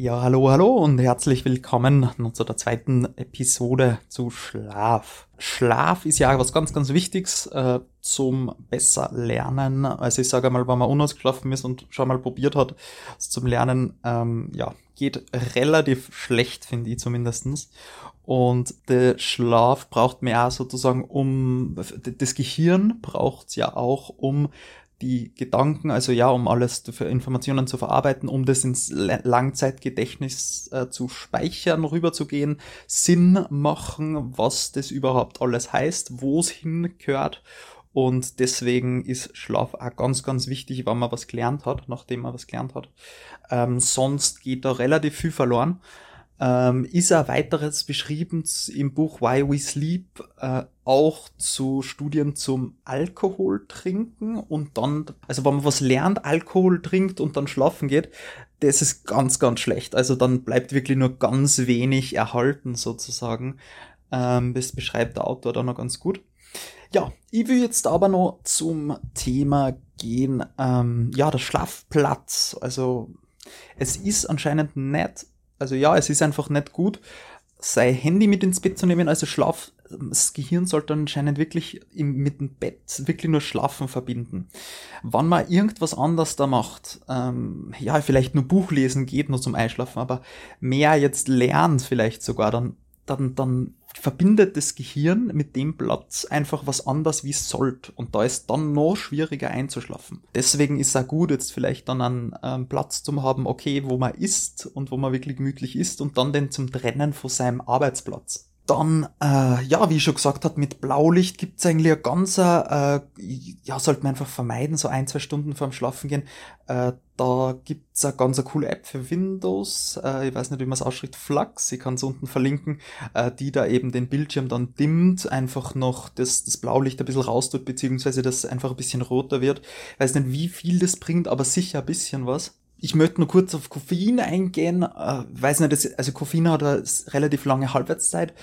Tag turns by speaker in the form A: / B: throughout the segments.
A: Ja, hallo, hallo und herzlich willkommen zu der zweiten Episode zu Schlaf. Schlaf ist ja was ganz, ganz Wichtiges äh, zum besser Lernen. Also ich sage mal, wenn man unausgeschlafen ist und schon mal probiert hat, zum Lernen, ähm, ja, geht relativ schlecht, finde ich zumindestens. Und der Schlaf braucht mehr sozusagen um, das Gehirn braucht ja auch, um die Gedanken, also ja, um alles für Informationen zu verarbeiten, um das ins Langzeitgedächtnis äh, zu speichern, rüberzugehen, Sinn machen, was das überhaupt alles heißt, wo es hingehört. Und deswegen ist Schlaf auch ganz, ganz wichtig, wenn man was gelernt hat, nachdem man was gelernt hat. Ähm, sonst geht da relativ viel verloren ähm, ist ein weiteres beschrieben im Buch Why We Sleep äh, auch zu Studien zum Alkohol trinken und dann, also wenn man was lernt, Alkohol trinkt und dann schlafen geht, das ist ganz, ganz schlecht. Also dann bleibt wirklich nur ganz wenig erhalten sozusagen. Ähm, das beschreibt der Autor da noch ganz gut. Ja, ich will jetzt aber noch zum Thema gehen. Ähm, ja, der Schlafplatz. Also es ist anscheinend nicht also ja, es ist einfach nicht gut, sein Handy mit ins Bett zu nehmen, also Schlaf, das Gehirn sollte anscheinend wirklich im, mit dem Bett wirklich nur Schlafen verbinden. Wann man irgendwas anders da macht, ähm, ja, vielleicht nur Buch lesen geht nur zum Einschlafen, aber mehr jetzt lernt vielleicht sogar, dann, dann, dann verbindet das Gehirn mit dem Platz einfach was anderes, wie es sollte. Und da ist dann noch schwieriger einzuschlafen. Deswegen ist es auch gut, jetzt vielleicht dann einen ähm, Platz zu haben, okay, wo man isst und wo man wirklich gemütlich isst und dann den zum Trennen von seinem Arbeitsplatz. Dann, äh, ja, wie ich schon gesagt habe, mit Blaulicht gibt's eigentlich ein ganzer, äh, ja, sollte man einfach vermeiden, so ein, zwei Stunden vorm Schlafen gehen. Äh, da gibt's eine ganz coole App für Windows, äh, ich weiß nicht, wie man es ausspricht, Flux, ich kann es unten verlinken, äh, die da eben den Bildschirm dann dimmt, einfach noch das, das Blaulicht ein bisschen raustut, beziehungsweise das einfach ein bisschen roter wird. Ich weiß nicht, wie viel das bringt, aber sicher ein bisschen was ich möchte nur kurz auf Koffein eingehen. Äh, weiß nicht, also Koffein hat eine relativ lange Halbwertszeit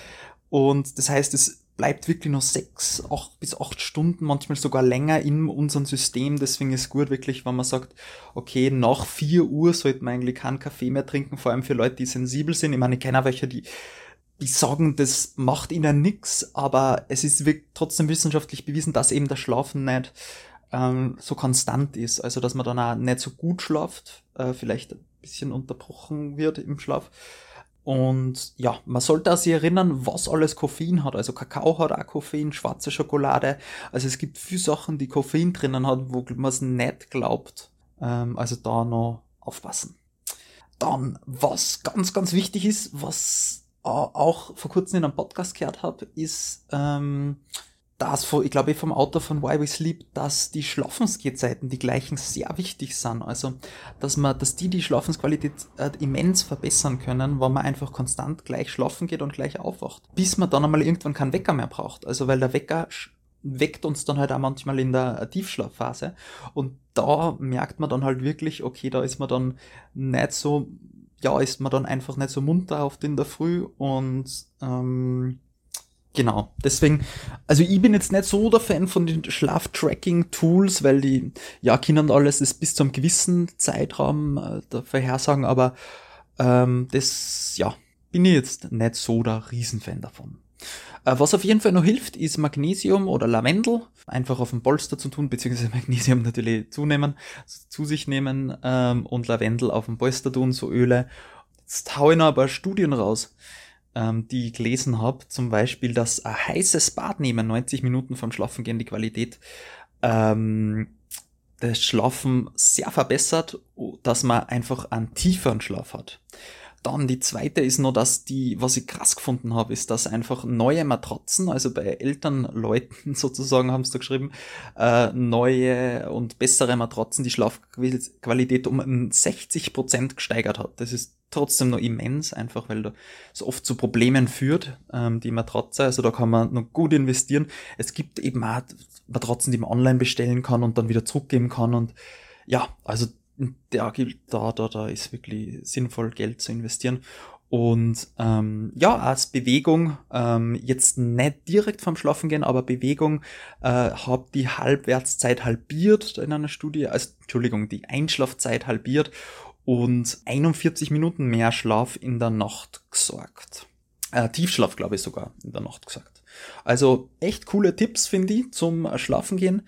A: und das heißt, es bleibt wirklich nur sechs, acht bis acht Stunden, manchmal sogar länger in unserem System. Deswegen ist gut wirklich, wenn man sagt, okay, nach vier Uhr sollte man eigentlich keinen Kaffee mehr trinken, vor allem für Leute, die sensibel sind. Ich meine, ich kenne welche, die die sagen, das macht ihnen nix, aber es ist trotzdem wissenschaftlich bewiesen, dass eben das Schlafen nicht ähm, so konstant ist. Also dass man dann auch nicht so gut schlaft, äh, vielleicht ein bisschen unterbrochen wird im Schlaf. Und ja, man sollte auch sich erinnern, was alles Koffein hat. Also Kakao hat auch Koffein, schwarze Schokolade. Also es gibt viele Sachen, die Koffein drinnen hat, wo man es nicht glaubt. Ähm, also da noch aufpassen. Dann, was ganz, ganz wichtig ist, was auch vor kurzem in einem Podcast gehört habe, ist ähm, dass, ich glaube, vom Autor von Why We Sleep, dass die Schlafensgehzeiten die gleichen sehr wichtig sind. Also, dass man, dass die die Schlafensqualität äh, immens verbessern können, wenn man einfach konstant gleich schlafen geht und gleich aufwacht. Bis man dann einmal irgendwann keinen Wecker mehr braucht. Also, weil der Wecker weckt uns dann halt auch manchmal in der Tiefschlafphase. Und da merkt man dann halt wirklich, okay, da ist man dann nicht so, ja, ist man dann einfach nicht so munter auf den der Früh und ähm, Genau, deswegen, also ich bin jetzt nicht so der Fan von den Schlaftracking-Tools, weil die, ja, können alles ist bis einem gewissen Zeitraum äh, der Vorhersagen, aber ähm, das, ja, bin ich jetzt nicht so der Riesenfan davon. Äh, was auf jeden Fall noch hilft, ist Magnesium oder Lavendel. Einfach auf dem Polster zu tun, beziehungsweise Magnesium natürlich zunehmen, zu sich nehmen ähm, und Lavendel auf dem Polster tun, so Öle. Jetzt hau ich noch ein paar Studien raus ähm, die ich gelesen habe, zum Beispiel, dass ein heißes Bad nehmen, 90 Minuten vom Schlafen gehen, die Qualität ähm, das Schlafen sehr verbessert, dass man einfach einen tieferen Schlaf hat. Dann die zweite ist noch, dass die, was ich krass gefunden habe, ist, dass einfach neue Matratzen, also bei älteren Leuten sozusagen haben sie da geschrieben, äh, neue und bessere Matratzen die Schlafqualität um 60 Prozent gesteigert hat. Das ist trotzdem noch immens, einfach weil da so oft zu Problemen führt, ähm, die Matratze. Also da kann man noch gut investieren. Es gibt eben auch Matratzen, die man online bestellen kann und dann wieder zurückgeben kann. Und ja, also da, da, da, da ist wirklich sinnvoll, Geld zu investieren. Und ähm, ja, als Bewegung, ähm, jetzt nicht direkt vom Schlafen gehen, aber Bewegung äh, hat die Halbwertszeit halbiert in einer Studie, also Entschuldigung, die Einschlafzeit halbiert und 41 Minuten mehr Schlaf in der Nacht gesorgt. Äh, Tiefschlaf, glaube ich, sogar in der Nacht gesagt. Also echt coole Tipps, finde ich, zum Schlafen gehen.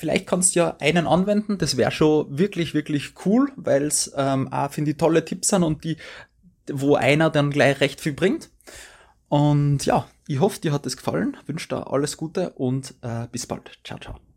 A: Vielleicht kannst du ja einen anwenden, das wäre schon wirklich, wirklich cool, weil es ähm, auch, finde ich, tolle Tipps sind und die, wo einer dann gleich recht viel bringt. Und ja, ich hoffe, dir hat es gefallen, wünsche dir alles Gute und äh, bis bald. Ciao, ciao.